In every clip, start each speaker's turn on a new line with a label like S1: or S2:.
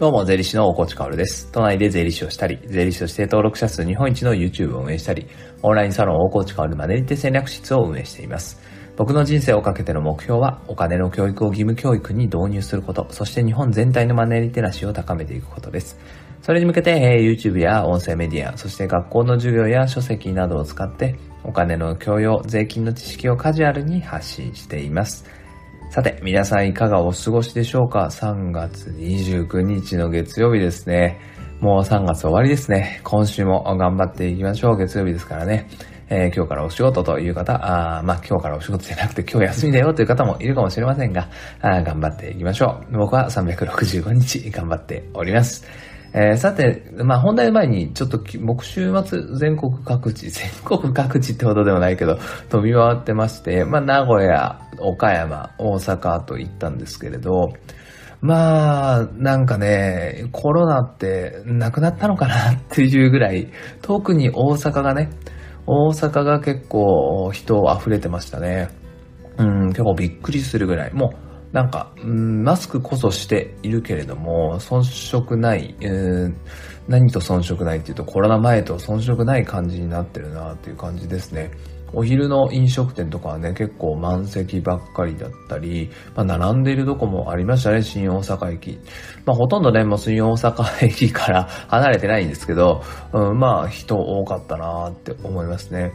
S1: どうも、税理士の大河内薫です。都内で税理士をしたり、税理士として登録者数日本一の YouTube を運営したり、オンラインサロン大河内薫マネリテ戦略室を運営しています。僕の人生をかけての目標は、お金の教育を義務教育に導入すること、そして日本全体のマネーリテラシーを高めていくことです。それに向けて、え YouTube や音声メディア、そして学校の授業や書籍などを使って、お金の教養、税金の知識をカジュアルに発信しています。さて、皆さんいかがお過ごしでしょうか ?3 月29日の月曜日ですね。もう3月終わりですね。今週も頑張っていきましょう。月曜日ですからね。えー、今日からお仕事という方、あまあ今日からお仕事じゃなくて今日休みだよという方もいるかもしれませんが、あ頑張っていきましょう。僕は365日頑張っております。えー、さて、まあ、本題前に、ちょっと、僕週末、全国各地、全国各地ってほどでもないけど、飛び回ってまして、まあ、名古屋、岡山、大阪と行ったんですけれど、まあ、なんかね、コロナってなくなったのかなっていうぐらい、特に大阪がね、大阪が結構人溢れてましたね。うん、結構びっくりするぐらい。もう、なんか、うん、マスクこそしているけれども、遜色ない、えー、何と遜色ないっていうと、コロナ前と遜色ない感じになってるなっていう感じですね。お昼の飲食店とかはね、結構満席ばっかりだったり、まあ、並んでいるとこもありましたね、新大阪駅。まあ、ほとんどね、もう新大阪駅から離れてないんですけど、うん、まあ、人多かったなって思いますね。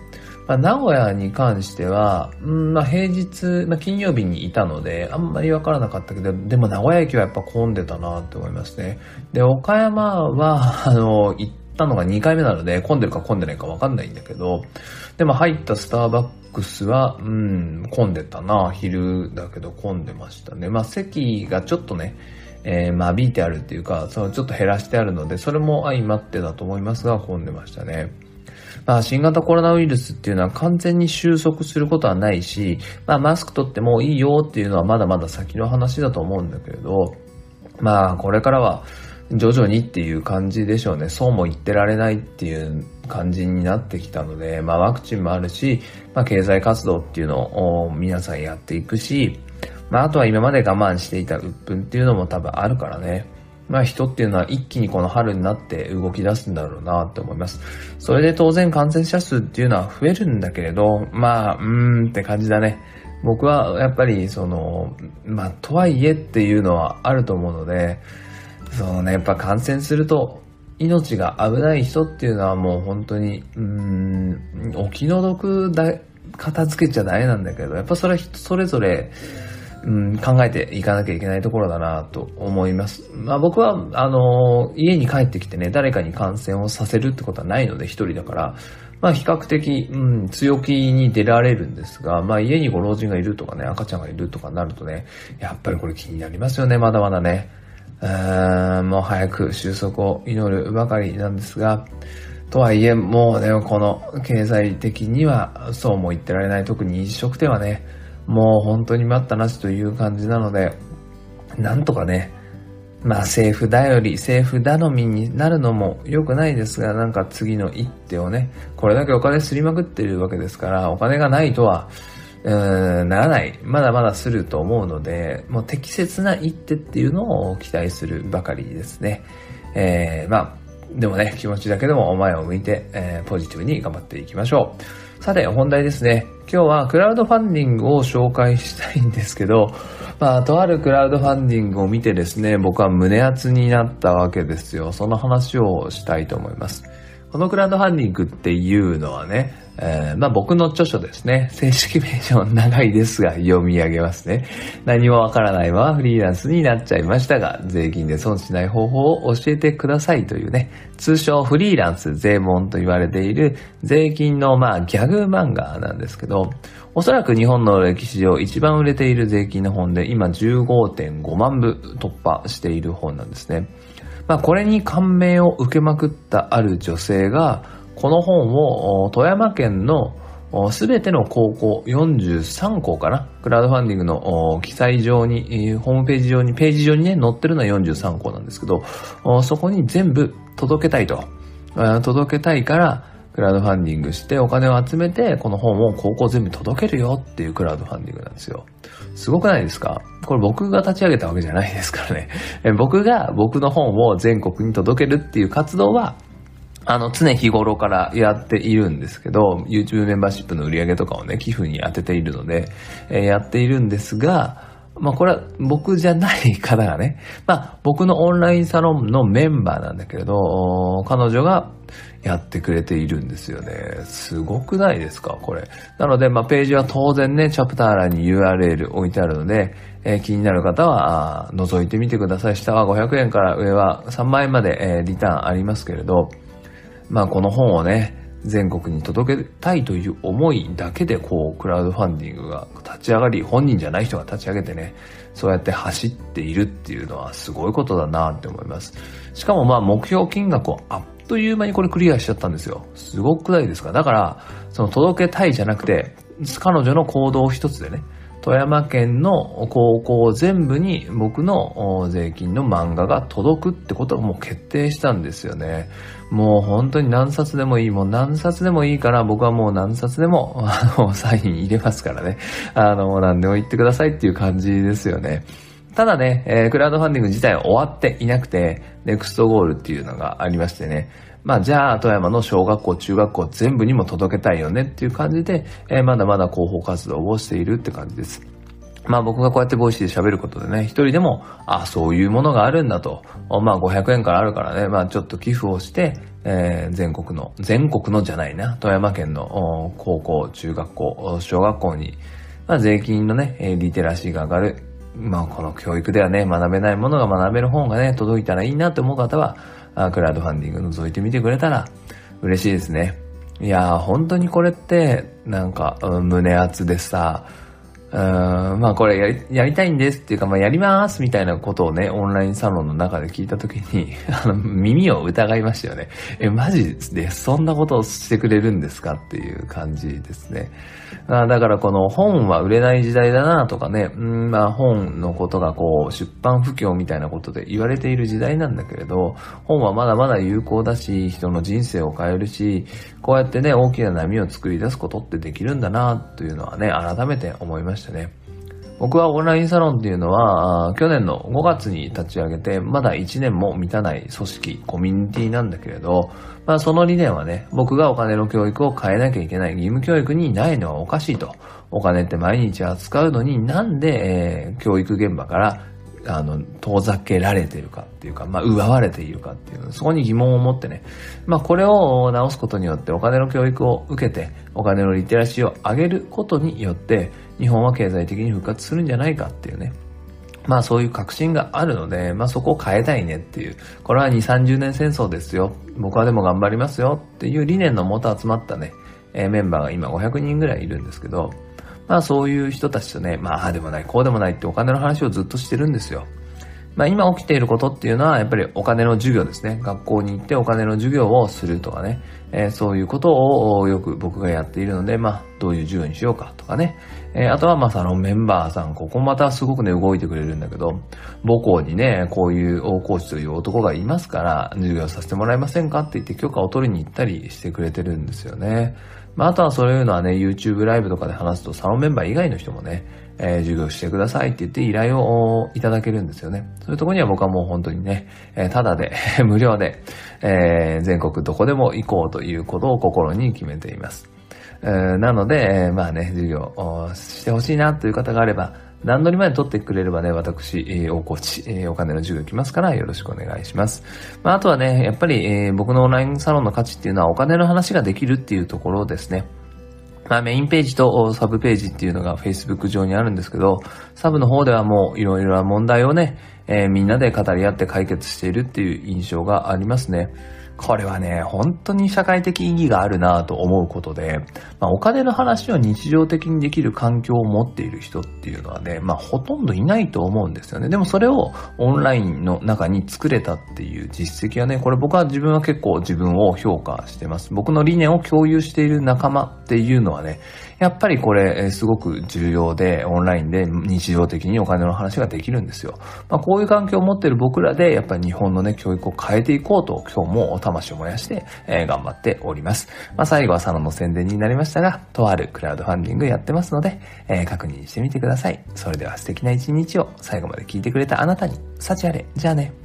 S1: まあ、名古屋に関しては、うんまあ、平日、まあ、金曜日にいたので、あんまりわからなかったけど、でも名古屋駅はやっぱ混んでたなって思いますね。で、岡山は、あの、行ったのが2回目なので、混んでるか混んでないかわかんないんだけど、でも入ったスターバックスは、うん、混んでたな。昼だけど混んでましたね。まあ、席がちょっとね、えー、間引いてあるっていうか、そのちょっと減らしてあるので、それも相まってだと思いますが、混んでましたね。まあ、新型コロナウイルスっていうのは完全に収束することはないし、まあ、マスク取ってもいいよっていうのはまだまだ先の話だと思うんだけれど、まあ、これからは徐々にっていう感じでしょうね。そうも言ってられないっていう感じになってきたので、まあ、ワクチンもあるし、まあ、経済活動っていうのを皆さんやっていくし、まあ、あとは今まで我慢していた鬱憤っていうのも多分あるからね。まあ人っていうのは一気にこの春になって動き出すんだろうなって思います。それで当然感染者数っていうのは増えるんだけれど、まあ、うーんって感じだね。僕はやっぱりその、まあとはいえっていうのはあると思うので、そのね、やっぱ感染すると命が危ない人っていうのはもう本当に、うーん、お気の毒だ、片付けちゃダメなんだけど、やっぱそれは人それぞれ、うん考えていかなきゃいけないところだなと思います。まあ僕は、あの、家に帰ってきてね、誰かに感染をさせるってことはないので、一人だから、まあ比較的、うん、強気に出られるんですが、まあ家にご老人がいるとかね、赤ちゃんがいるとかなるとね、やっぱりこれ気になりますよね、まだまだね。うーん、もう早く収束を祈るばかりなんですが、とはいえ、もうね、この経済的にはそうも言ってられない、特に飲食店はね、もう本当に待ったなしという感じなので、なんとかね、まあ政府頼り、政府頼みになるのも良くないですが、なんか次の一手をね、これだけお金すりまくってるわけですから、お金がないとは、うーん、ならない。まだまだすると思うので、もう適切な一手っていうのを期待するばかりですね。えー、まあ、でもね、気持ちだけでもお前を向いて、えー、ポジティブに頑張っていきましょう。さて、本題ですね。今日はクラウドファンディングを紹介したいんですけど、まあ、とあるクラウドファンディングを見てですね、僕は胸熱になったわけですよ。その話をしたいと思います。このクラウドファンディングっていうのはね、えー、まあ僕の著書ですね。正式名称長いですが読み上げますね。何もわからないままフリーランスになっちゃいましたが、税金で損しない方法を教えてくださいというね、通称フリーランス税門と言われている税金のまあギャグ漫画なんですけど、おそらく日本の歴史上一番売れている税金の本で今15.5万部突破している本なんですね。まあこれに感銘を受けまくったある女性が、この本を富山県のすべての高校43校かなクラウドファンディングの記載上に、ホームページ上に、ページ上にね、載ってるのは43校なんですけど、そこに全部届けたいと。届けたいから、クラウドファンディングしてお金を集めて、この本を高校全部届けるよっていうクラウドファンディングなんですよ。すごくないですか？これ僕が立ち上げたわけじゃないですからね。僕が僕の本を全国に届けるっていう活動は、あの、常日頃からやっているんですけど、YouTube メンバーシップの売り上げとかをね、寄付に当てているので、えー、やっているんですが、まあこれは僕じゃない方がね、まあ僕のオンラインサロンのメンバーなんだけれど、彼女がやってくれているんですよね。すごくないですか？これ。なので、まあページは当然ね、チャプター欄に URL 置いてあるので、えー、気になる方は覗いてみてください。下は500円から上は3万円まで、えー、リターンありますけれど、まあこの本をね、全国に届けたいという思いだけでこうクラウドファンディングが立ち上がり本人じゃない人が立ち上げてねそうやって走っているっていうのはすごいことだなって思います。しかもまあ目標金額をあっという間にこれクリアしちゃったんですよ。すごくないですか？だからその届けたいじゃなくて彼女の行動一つでね富山県の高校全部に僕の税金の漫画が届くってことをもう決定したんですよね。もう本当に何冊でもいい、もう何冊でもいいから僕はもう何冊でも あのサイン入れますからね。あの、何でも言ってくださいっていう感じですよね。ただね、えー、クラウドファンディング自体は終わっていなくて、ネクストゴールっていうのがありましてね。まあ、じゃあ、富山の小学校、中学校全部にも届けたいよねっていう感じで、えー、まだまだ広報活動をしているって感じです。まあ僕がこうやってボイシーで喋ることでね、一人でも、あ、そういうものがあるんだと。まあ500円からあるからね、まあちょっと寄付をして、えー、全国の、全国のじゃないな、富山県の高校、中学校、小学校に、まあ税金のね、リテラシーが上がる。まあこの教育ではね、学べないものが学べる本がね、届いたらいいなって思う方は、クラウドファンディング覗いてみてくれたら嬉しいですね。いやー、本当にこれって、なんか、胸熱でさ、うん、まあこれやり、やりたいんですっていうか、まあやりますみたいなことをね、オンラインサロンの中で聞いたときに、あの、耳を疑いましたよね。え、マジでそんなことをしてくれるんですかっていう感じですね。あだからこの本は売れない時代だなとかね、うん、まあ本のことがこう、出版不況みたいなことで言われている時代なんだけれど、本はまだまだ有効だし、人の人生を変えるし、こうやってね、大きな波を作り出すことってできるんだなというのはね、改めて思いました。したね。僕はオンラインサロンっていうのは、去年の5月に立ち上げて、まだ1年も満たない組織、コミュニティなんだけれど、まあその理念はね、僕がお金の教育を変えなきゃいけない義務教育にないのはおかしいと。お金って毎日扱うのになんで、えー、教育現場からあの、遠ざけられてるかっていうか、まあ、奪われているかっていう、そこに疑問を持ってね、まあ、これを直すことによってお金の教育を受けて、お金のリテラシーを上げることによって、日本は経済的に復活するんじゃないかっていうね、まあそういう確信があるので、まあそこを変えたいねっていう、これは2、30年戦争ですよ。僕はでも頑張りますよっていう理念のもと集まったね、え、メンバーが今500人ぐらいいるんですけど、まあそういう人たちとね、まあああでもない、こうでもないってお金の話をずっとしてるんですよ。まあ今起きていることっていうのはやっぱりお金の授業ですね。学校に行ってお金の授業をするとかね。えー、そういうことをよく僕がやっているので、まあどういう授業にしようかとかね。えー、あとはまあそのメンバーさん、ここまたすごくね動いてくれるんだけど、母校にね、こういう大コーチという男がいますから、授業させてもらえませんかって言って許可を取りに行ったりしてくれてるんですよね。まあ、あとはそういうのはね、YouTube ライブとかで話すと、サロンメンバー以外の人もね、えー、授業してくださいって言って依頼をいただけるんですよね。そういうとこには僕はもう本当にね、えー、ただで 無料で、えー、全国どこでも行こうということを心に決めています。え、なので、え、まあね、授業をしてほしいなという方があれば、段取りまで取ってくれればね、私、えー、大河内、えー、お金の授業来ますからよろしくお願いします。まあ、あとはね、やっぱり、えー、僕のオンラインサロンの価値っていうのはお金の話ができるっていうところですね。まあ、メインページとサブページっていうのが Facebook 上にあるんですけど、サブの方ではもういろいろな問題をね、えー、みんなで語り合って解決しているっていう印象がありますね。これはね、本当に社会的意義があるなと思うことで、まあ、お金の話を日常的にできる環境を持っている人っていうのはね、まあ、ほとんどいないと思うんですよね。でもそれをオンラインの中に作れたっていう実績はね、これ僕は自分は結構自分を評価してます。僕の理念を共有している仲間っていうのはね、やっぱりこれ、すごく重要で、オンラインで日常的にお金の話ができるんですよ。まあ、こういう環境を持っている僕らで、やっぱり日本のね、教育を変えていこうと、今日も魂を燃やして、え、頑張っております。まあ、最後はサロンの宣伝になりましたが、とあるクラウドファンディングやってますので、え、確認してみてください。それでは素敵な一日を最後まで聞いてくれたあなたに、幸あれ。じゃあね。